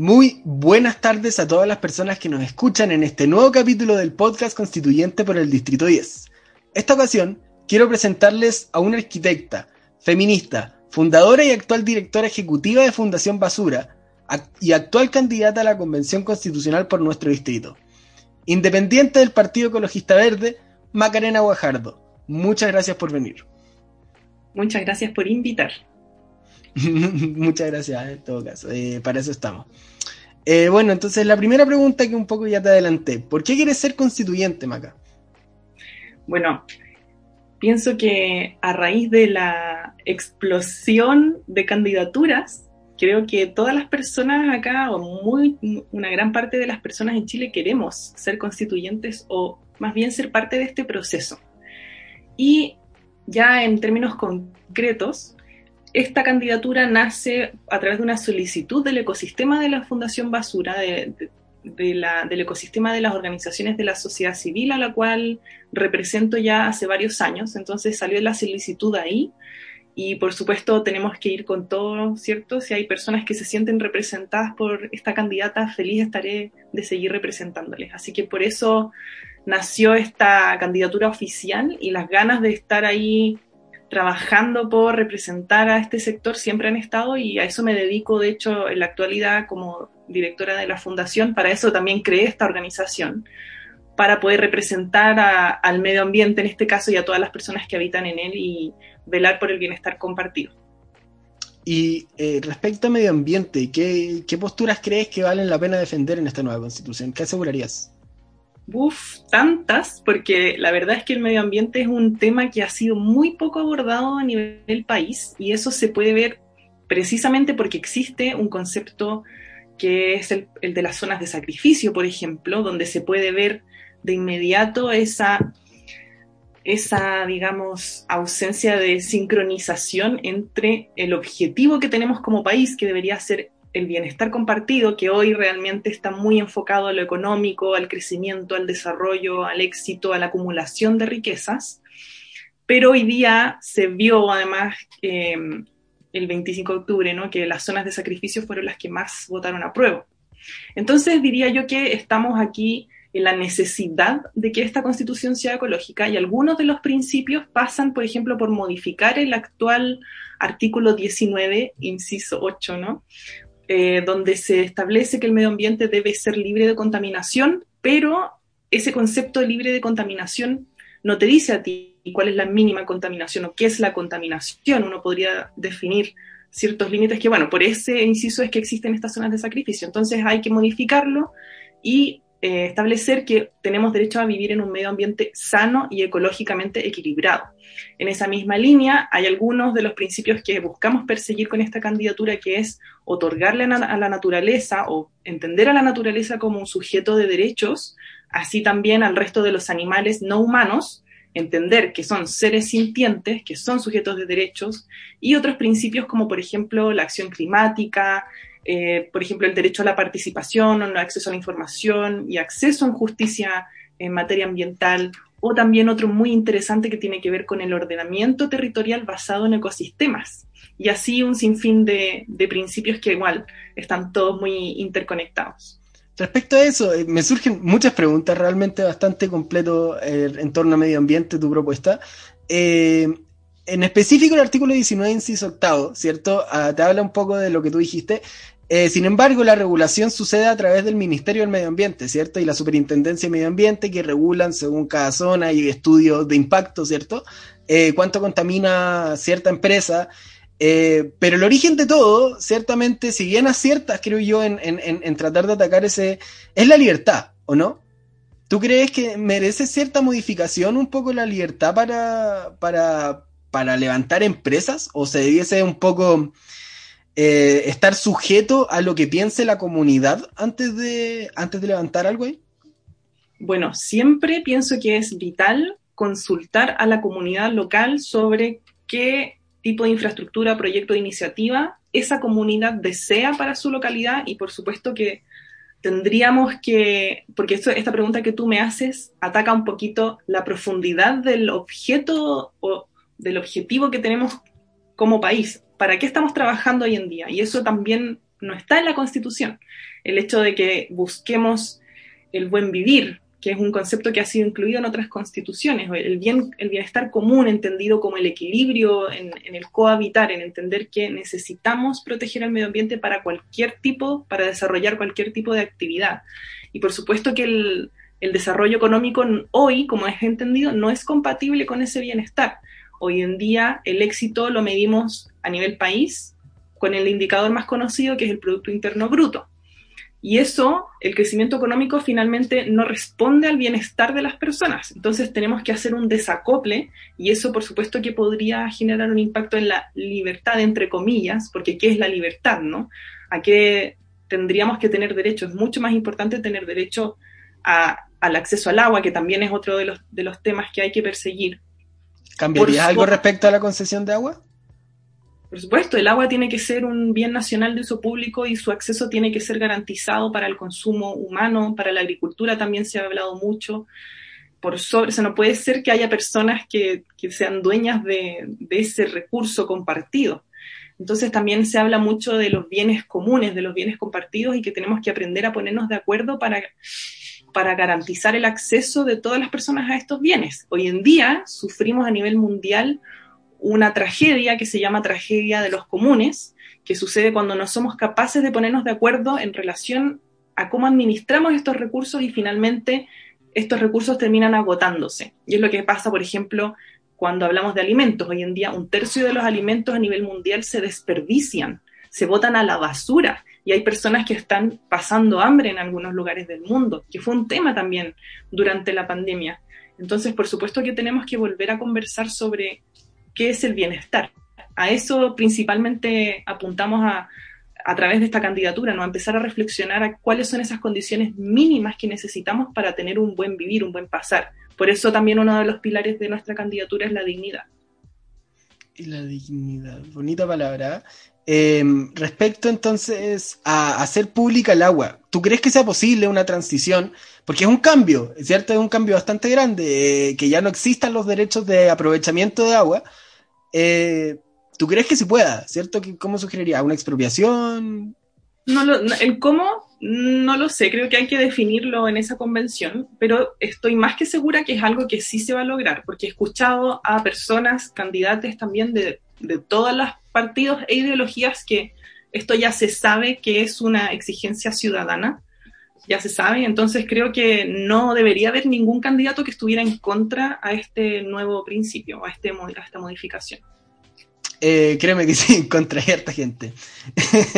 Muy buenas tardes a todas las personas que nos escuchan en este nuevo capítulo del podcast constituyente por el Distrito 10. Esta ocasión quiero presentarles a una arquitecta, feminista, fundadora y actual directora ejecutiva de Fundación Basura y actual candidata a la Convención Constitucional por nuestro distrito. Independiente del Partido Ecologista Verde, Macarena Guajardo. Muchas gracias por venir. Muchas gracias por invitar. Muchas gracias, en todo caso. Eh, para eso estamos. Eh, bueno, entonces la primera pregunta que un poco ya te adelanté. ¿Por qué quieres ser constituyente, Maca? Bueno, pienso que a raíz de la explosión de candidaturas, creo que todas las personas acá, o muy, una gran parte de las personas en Chile, queremos ser constituyentes o más bien ser parte de este proceso. Y ya en términos concretos, esta candidatura nace a través de una solicitud del ecosistema de la Fundación Basura, del ecosistema de las organizaciones de la sociedad civil a la cual represento ya hace varios años. Entonces salió la solicitud ahí y por supuesto tenemos que ir con todo, ¿cierto? Si hay personas que se sienten representadas por esta candidata, feliz estaré de seguir representándoles. Así que por eso nació esta candidatura oficial y las ganas de estar ahí trabajando por representar a este sector siempre han estado y a eso me dedico, de hecho, en la actualidad como directora de la fundación. Para eso también creé esta organización, para poder representar al medio ambiente en este caso y a todas las personas que habitan en él y velar por el bienestar compartido. Y eh, respecto a medio ambiente, ¿qué, ¿qué posturas crees que valen la pena defender en esta nueva constitución? ¿Qué asegurarías? Uf, tantas, porque la verdad es que el medio ambiente es un tema que ha sido muy poco abordado a nivel del país y eso se puede ver precisamente porque existe un concepto que es el, de las zonas de sacrificio, por ejemplo, donde se puede ver de inmediato esa, esa, digamos, ausencia de sincronización entre el objetivo que tenemos como país, que debería ser el bienestar compartido, que hoy realmente está muy enfocado a lo económico, al crecimiento, al desarrollo, al éxito, a la acumulación de riquezas, pero hoy día se vio además em, el 25 de octubre, ¿no? que las zonas de sacrificio fueron las que más votaron a prueba. Entonces diría yo que estamos aquí en la necesidad de que esta constitución sea ecológica y algunos de los principios pasan, por ejemplo, por modificar el actual artículo 19, inciso 8, ¿no? Eh, donde se establece que el medio ambiente debe ser libre de contaminación, pero ese concepto libre de contaminación no te dice a ti cuál es la mínima contaminación o qué es la contaminación. Uno podría definir ciertos límites que, bueno, por ese inciso es que existen estas zonas de sacrificio. Entonces hay que modificarlo y eh, establecer que tenemos derecho a vivir en un medio ambiente sano y ecológicamente equilibrado. En esa misma línea hay algunos de los principios que buscamos perseguir con esta candidatura, que es otorgarle a la naturaleza o entender a la naturaleza como un sujeto de derechos, así también al resto de los animales no humanos, entender que son seres sintientes, que son sujetos de derechos, y otros principios como por ejemplo la acción climática, eh, por ejemplo, el derecho a la participación, o el acceso a la información y acceso a justicia en materia ambiental, o también otro muy interesante que tiene que ver con el ordenamiento territorial basado en ecosistemas. Y así un sinfín de, principios que igual están todos muy interconectados. Respecto a eso, eh, me surgen muchas preguntas, realmente bastante completo eh, en torno a medio ambiente tu propuesta. En específico el artículo 19, inciso octavo, ¿cierto? Ah, te habla un poco de lo que tú dijiste, eh, sin embargo, la regulación sucede a través del Ministerio del Medio Ambiente, ¿cierto? Y la Superintendencia de Medio Ambiente que regulan según cada zona y estudios de impacto, ¿cierto? Eh, cuánto contamina cierta empresa. Eh, pero el origen de todo, ciertamente, si bien aciertas, creo yo, en, en, tratar de atacar ese, es la libertad, ¿o no? ¿Tú crees que merece cierta modificación un poco la libertad para, para, para levantar empresas? ¿O se debiese un poco eh, estar sujeto a lo que piense la comunidad antes de, antes de levantar algo ahí? Bueno, siempre pienso que es vital consultar a la comunidad local sobre qué tipo de infraestructura, proyecto de iniciativa esa comunidad desea para su localidad y por supuesto que tendríamos que, porque esta pregunta que tú me haces ataca un poquito la profundidad del objeto o del objetivo que tenemos como país. ¿Para qué estamos trabajando hoy en día? Y eso también no está en la Constitución. El hecho de que busquemos el buen vivir, que es un concepto que ha sido incluido en otras constituciones, el, el bienestar común entendido como el equilibrio en, el cohabitar, en entender que necesitamos proteger el medio ambiente para cualquier tipo, para desarrollar cualquier tipo de actividad. Y por supuesto que el desarrollo económico hoy, como es entendido, no es compatible con ese bienestar. Hoy en día el éxito lo medimos a nivel país con el indicador más conocido que es el Producto Interno Bruto. Y eso, el crecimiento económico finalmente no responde al bienestar de las personas. Entonces tenemos que hacer un desacople y eso por supuesto que podría generar un impacto en la libertad, entre comillas, porque ¿qué es la libertad? ¿no? ¿A qué tendríamos que tener derecho? Es mucho más importante tener derecho al acceso al agua, que también es otro de los, de los temas que hay que perseguir. ¿Cambiarías algo respecto a la concesión de agua? Por supuesto, el agua tiene que ser un bien nacional de uso público y su acceso tiene que ser garantizado para el consumo humano, para la agricultura también se ha hablado mucho. Por sobre, o no puede ser que haya personas que, sean dueñas de, ese recurso compartido. Entonces también se habla mucho de los bienes comunes, de los bienes compartidos y que tenemos que aprender a ponernos de acuerdo para, para garantizar el acceso de todas las personas a estos bienes. Hoy en día sufrimos a nivel mundial una tragedia que se llama tragedia de los comunes, que sucede cuando no somos capaces de ponernos de acuerdo en relación a cómo administramos estos recursos y finalmente estos recursos terminan agotándose. Y es lo que pasa, por ejemplo, cuando hablamos de alimentos. Hoy en día un tercio de los alimentos a nivel mundial se desperdician, se botan a la basura y hay personas que están pasando hambre en algunos lugares del mundo, que fue un tema también durante la pandemia. Entonces, por supuesto que tenemos que volver a conversar sobre qué es el bienestar. A eso principalmente apuntamos a, a través de esta candidatura, ¿no? A empezar a reflexionar a cuáles son esas condiciones mínimas que necesitamos para tener un buen vivir, un buen pasar. Por eso también uno de los pilares de nuestra candidatura es la dignidad. La dignidad, bonita palabra. Em, respecto entonces a hacer pública el agua, ¿tú crees que sea posible una transición? Porque es un cambio, ¿cierto? Es un cambio bastante grande, eh, que ya no existan los derechos de aprovechamiento de agua. Eh, ¿Tú crees que se pueda, cierto? ¿Cómo sugeriría? ¿Una expropiación? No el cómo no lo sé, creo que hay que definirlo en esa convención, pero estoy más que segura que es algo que sí se va a lograr, porque he escuchado a personas, candidatos también de, de todos los partidos e ideologías que esto ya se sabe que es una exigencia ciudadana, ya se sabe, entonces creo que no debería haber ningún candidato que estuviera en contra a este nuevo principio, a, este, a esta modificación. Eh, créeme que sí, contra cierta gente.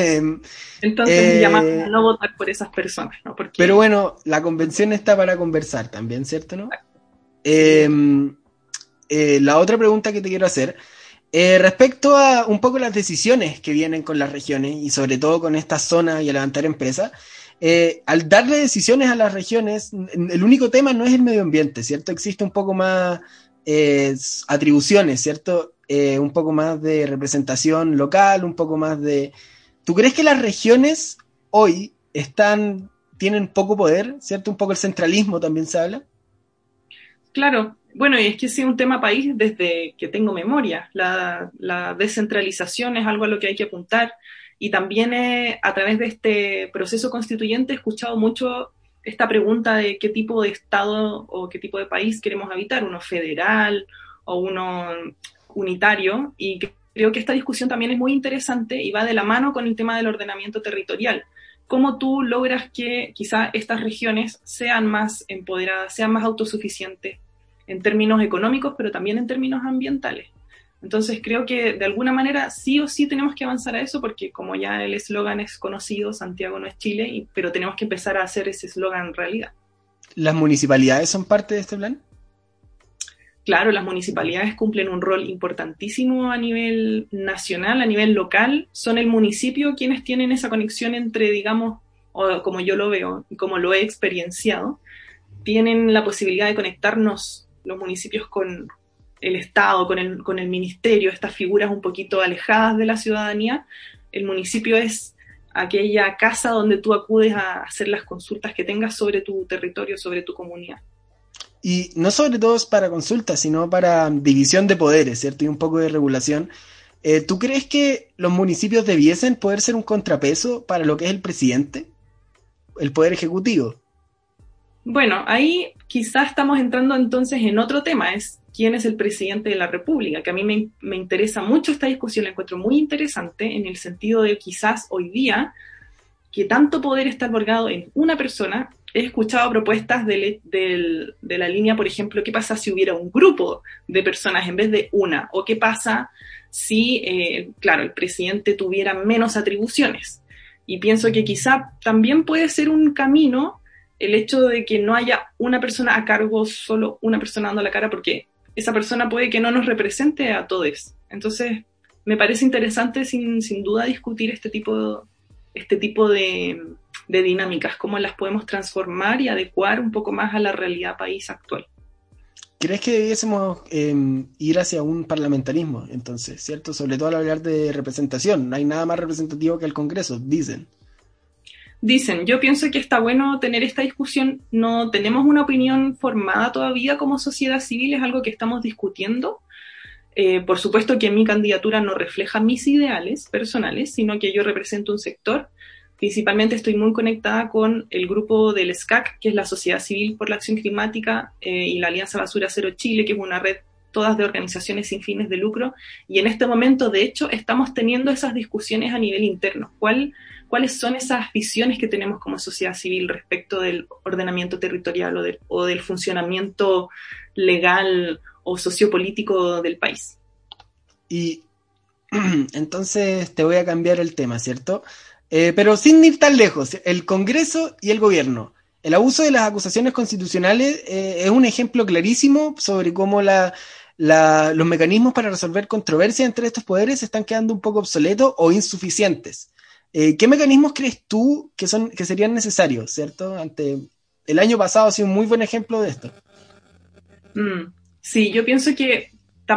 Entonces eh, a no votar por esas personas, ¿no? Pero bueno, la convención está para conversar también, ¿cierto? ¿no? Em, eh, la otra pregunta que te quiero hacer, eh, respecto a un poco las decisiones que vienen con las regiones y sobre todo con esta zona y a levantar empresas, al darle decisiones a las regiones, el único tema no es el medio ambiente, ¿cierto? Existe un poco más atribuciones, ¿cierto? un poco más de representación local, un poco más de ¿Tú crees que las regiones hoy están, tienen poco poder, ¿cierto? Un poco el centralismo también se habla. Claro, bueno, y es que es un tema país desde que tengo memoria. La, descentralización es algo a lo que hay que apuntar. Y también a través de este proceso constituyente he escuchado mucho esta pregunta de qué tipo de Estado o qué tipo de país queremos habitar, uno federal o uno unitario, y creo que esta discusión también es muy interesante y va de la mano con el tema del ordenamiento territorial. ¿Cómo tú logras que quizá estas regiones sean más empoderadas, sean más autosuficientes en términos económicos, pero también en términos ambientales? Entonces creo que de alguna manera sí o sí tenemos que avanzar a eso porque como ya el eslogan es conocido, Santiago no es Chile, pero tenemos que empezar a hacer ese eslogan realidad. ¿Las municipalidades son parte de este plan? claro, las municipalidades cumplen un rol importantísimo a nivel nacional, a nivel local. Son el municipio quienes tienen esa conexión entre, digamos, o como yo lo veo y como lo he experienciado, tienen la posibilidad de conectarnos los municipios con el Estado, con el, con el ministerio, estas figuras un poquito alejadas de la ciudadanía. El municipio es aquella casa donde tú acudes a hacer las consultas que tengas sobre tu territorio, sobre tu comunidad. Y no sobre todo para consultas, sino para división de poderes, ¿cierto? Y un poco de regulación. Eh, ¿Tú crees que los municipios debiesen poder ser un contrapeso para lo que es el presidente? El poder ejecutivo. Bueno, ahí quizás estamos entrando entonces en otro tema, es quién es el presidente de la República, que a mí me, interesa mucho esta discusión, la encuentro muy interesante en el sentido de quizás hoy día que tanto poder está albergado en una persona. He escuchado propuestas de, la línea, por ejemplo, ¿qué pasa si hubiera un grupo de personas en vez de una? ¿O qué pasa si, eh, claro, el presidente tuviera menos atribuciones? Y pienso que quizá también puede ser un camino el hecho de que no haya una persona a cargo, solo una persona dando la cara, porque esa persona puede que no nos represente a todos. Entonces, me parece interesante sin, sin duda discutir este tipo, este tipo de, dinámicas, cómo las podemos transformar y adecuar un poco más a la realidad país actual. ¿Crees que debiésemos eh, ir hacia un parlamentarismo, entonces, cierto? Sobre todo al hablar de representación. No hay nada más representativo que el Congreso, dicen dicen, yo pienso que está bueno tener esta discusión, no tenemos una opinión formada todavía como sociedad civil, es algo que estamos discutiendo. Eh, por supuesto que mi candidatura no refleja mis ideales personales, sino que yo represento un sector. Principalmente estoy muy conectada con el grupo del SCAC, que es la Sociedad Civil por la Acción Climática, eh, y la Alianza Basura Cero Chile, que es una red todas de organizaciones sin fines de lucro. Y en este momento, de hecho, estamos teniendo esas discusiones a nivel interno. ¿Cuál cuáles son esas visiones que tenemos como sociedad civil respecto del ordenamiento territorial o, del funcionamiento legal o sociopolítico del país. Y entonces te voy a cambiar el tema, ¿cierto? Eh, pero sin ir tan lejos, el Congreso y el gobierno. El abuso de las acusaciones constitucionales eh, es un ejemplo clarísimo sobre cómo los mecanismos para resolver controversias entre estos poderes están quedando un poco obsoletos o insuficientes. Eh, ¿Qué mecanismos crees tú que, son, que serían necesarios, cierto? Ante el año pasado ha sido un muy buen ejemplo de esto. Mm, sí, yo pienso que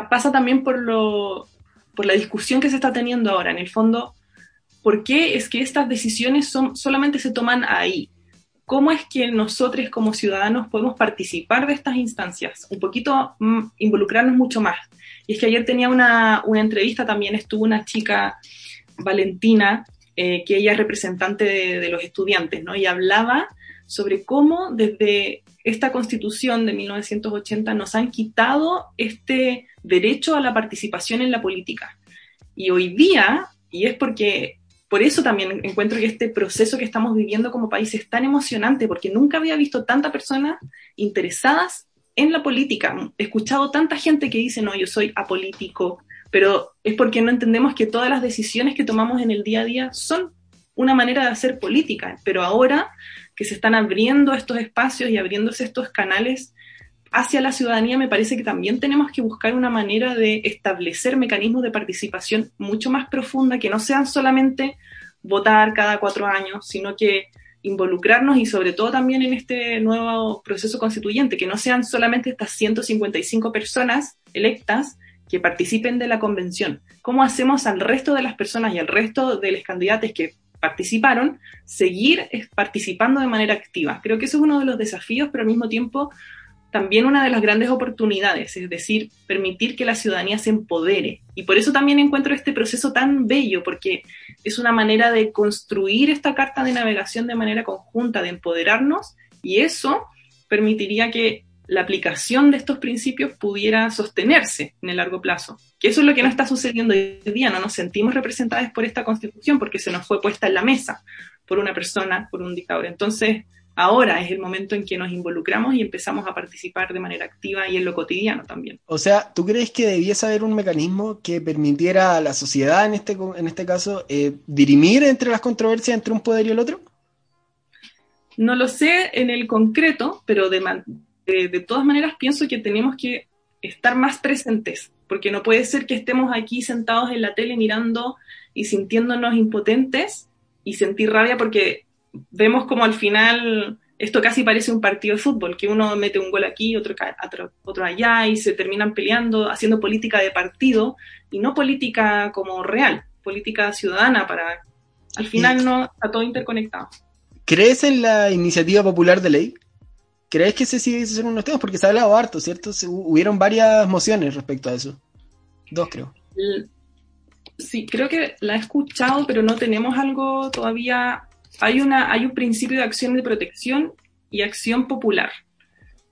pasa también por, lo, por la discusión que se está teniendo ahora. En el fondo, ¿por qué es que estas decisiones son, solamente se toman ahí? ¿Cómo es que nosotros como ciudadanos podemos participar de estas instancias? Un poquito mm, involucrarnos mucho más. Y es que ayer tenía una, una entrevista, también estuvo una chica, Valentina, eh, que ella es representante de, los estudiantes, ¿no? Y hablaba sobre cómo desde esta constitución de 1980 nos han quitado este derecho a la participación en la política. Y hoy día, y es porque por eso también encuentro que este proceso que estamos viviendo como país es tan emocionante, porque nunca había visto tanta personas interesadas en la política. He escuchado tanta gente que dice, no, yo soy apolítico, pero es porque no entendemos que todas las decisiones que tomamos en el día a día son una manera de hacer política, pero ahora que se están abriendo estos espacios y abriéndose estos canales hacia la ciudadanía, me parece que también tenemos que buscar una manera de establecer mecanismos de participación mucho más profunda, que no sean solamente votar cada cuatro años, sino que involucrarnos y sobre todo también en este nuevo proceso constituyente, que no sean solamente estas 155 personas electas, que participen de la convención. ¿Cómo hacemos al resto de las personas y al resto de los candidatos que participaron seguir participando de manera activa? Creo que eso es uno de los desafíos, pero al mismo tiempo también una de las grandes oportunidades, es decir, permitir que la ciudadanía se empodere. Y por eso también encuentro este proceso tan bello, porque es una manera de construir esta carta de navegación de manera conjunta, de empoderarnos, y eso permitiría que la aplicación de estos principios pudiera sostenerse en el largo plazo. Que eso es lo que no está sucediendo hoy día, no nos sentimos representados por esta constitución porque se nos fue puesta en la mesa por una persona, por un dictador. Entonces, ahora es el momento en que nos involucramos y empezamos a participar de manera activa y en lo cotidiano también. O sea, ¿tú crees que debiese haber un mecanismo que permitiera a la sociedad, en este, en este caso, eh, dirimir entre las controversias entre un poder y el otro? No lo sé en el concreto, pero de, de, todas maneras pienso que tenemos que estar más presentes, porque no puede ser que estemos aquí sentados en la tele mirando y sintiéndonos impotentes y sentir rabia porque vemos como al final esto casi parece un partido de fútbol, que uno mete un gol aquí, otro, otro, otro allá y se terminan peleando, haciendo política de partido y no política como real, política ciudadana para... Al final no está todo interconectado. ¿Crees en la iniciativa popular de ley? ¿Crees que ese sí ser unos temas? Porque se ha hablado harto, ¿cierto? hubieron varias mociones respecto a eso. Dos, creo. Sí, creo que la he escuchado, pero no tenemos algo todavía. Hay, una, hay un principio de acción de protección y acción popular,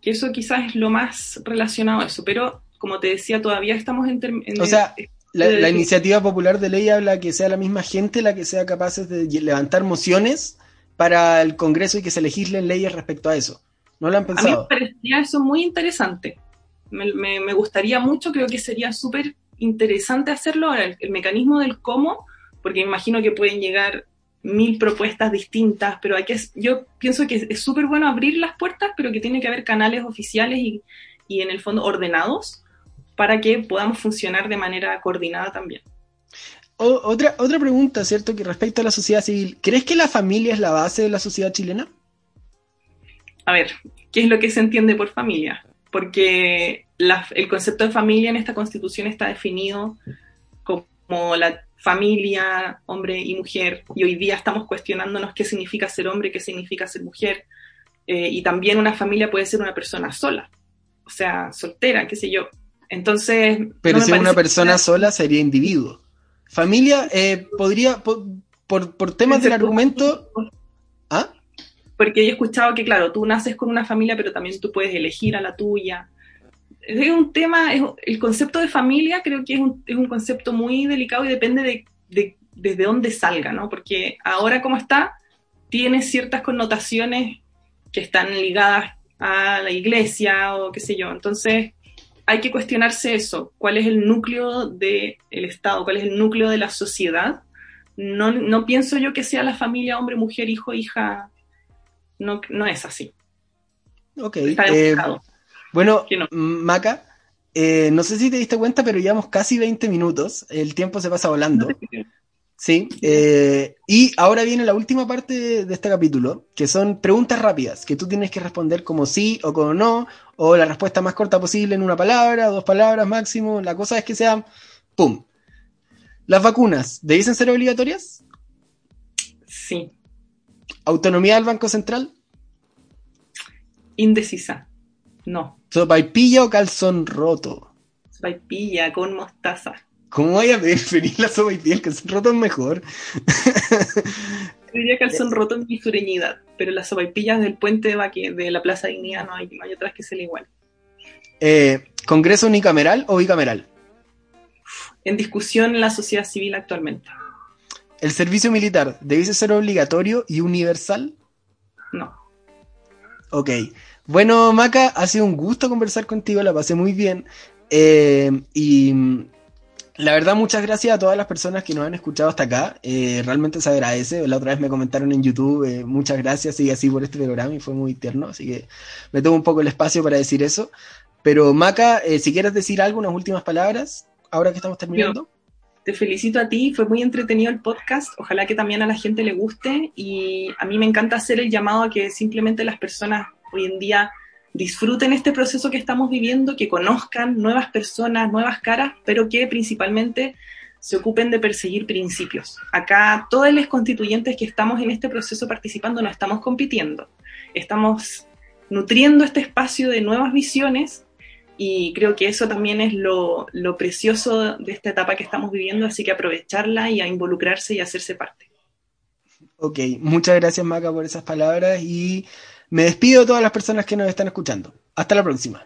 que eso quizás es lo más relacionado a eso, pero como te decía, todavía estamos en... en o sea, la, la, iniciativa popular de ley habla que sea la misma gente la que sea capaz de levantar mociones para el Congreso y que se legislen leyes respecto a eso. ¿No lo han pensado? A mí me parecía eso muy interesante. Me, me, me gustaría mucho, creo que sería súper interesante hacerlo. el, el, mecanismo del cómo, porque me imagino que pueden llegar mil propuestas distintas, pero hay que, yo pienso que es súper bueno abrir las puertas, pero que tiene que haber canales oficiales y, y en el fondo ordenados para que podamos funcionar de manera coordinada también. O, otra, otra pregunta, ¿cierto? Que respecto a la sociedad civil, ¿crees que la familia es la base de la sociedad chilena? A ver, ¿qué es lo que se entiende por familia? Porque la, el concepto de familia en esta constitución está definido como la familia, hombre y mujer, y hoy día estamos cuestionándonos qué significa ser hombre, qué significa ser mujer, eh, y también una familia puede ser una persona sola, o sea, soltera, qué sé yo, entonces. Pero no si una persona sola sería individuo. Familia eh, podría, por, por, por temas del argumento. Porque yo he escuchado que, claro, tú naces con una familia, pero también tú puedes elegir a la tuya. Es un tema, es, el concepto de familia creo que es un, es un concepto muy delicado y depende de, de, desde dónde salga, ¿no? Porque ahora como está, tiene ciertas connotaciones que están ligadas a la iglesia o qué sé yo. Entonces, hay que cuestionarse eso, cuál es el núcleo del Estado, cuál es el núcleo de la sociedad. No, no pienso yo que sea la familia hombre, mujer, hijo, hija. No, no es así. Ok. Eh, bueno, no. Maca, eh, no sé si te diste cuenta, pero llevamos casi 20 minutos. El tiempo se pasa volando. Sí, eh, y ahora viene la última parte de este capítulo, que son preguntas rápidas, que tú tienes que responder como sí o como no, o la respuesta más corta posible en una palabra, dos palabras máximo. La cosa es que sea, ¡pum! ¿Las vacunas debiesen ser obligatorias? Sí. ¿Autonomía del Banco Central? Indecisa. No. ¿Sopaipilla o calzón roto? Sopaipilla con mostaza. ¿Cómo vaya a preferir la sopa y piel? Calzón roto es mejor. Diría calzón roto en mi sureñidad, pero las sopaipillas del puente de, Baque, de la Plaza Dignidad no hay, no hay otras que sean igual. Eh, ¿Congreso unicameral o bicameral? En discusión en la sociedad civil actualmente. ¿El servicio militar debe ser obligatorio y universal? No. Ok. Bueno, Maca, ha sido un gusto conversar contigo, la pasé muy bien. Eh, y la verdad, muchas gracias a todas las personas que nos han escuchado hasta acá. Eh, realmente se agradece. La otra vez me comentaron en YouTube, eh, muchas gracias y así por este programa y fue muy tierno. Así que me tomo un poco el espacio para decir eso. Pero Maca, si quieres decir algo, unas últimas palabras, ahora que estamos terminando. Yo te felicito a ti, fue muy entretenido el podcast. Ojalá que también a la gente le guste y a mí me encanta hacer el llamado a que simplemente las personas hoy en día disfruten este proceso que estamos viviendo, que conozcan nuevas personas, nuevas caras, pero que principalmente se ocupen de perseguir principios. Acá todos los constituyentes que estamos en este proceso participando no estamos compitiendo, estamos nutriendo este espacio de nuevas visiones y creo que eso también es lo, lo precioso de esta etapa que estamos viviendo, así que aprovecharla y a involucrarse y hacerse parte. Ok, muchas gracias Maca por esas palabras y me despido de todas las personas que nos están escuchando. Hasta la próxima.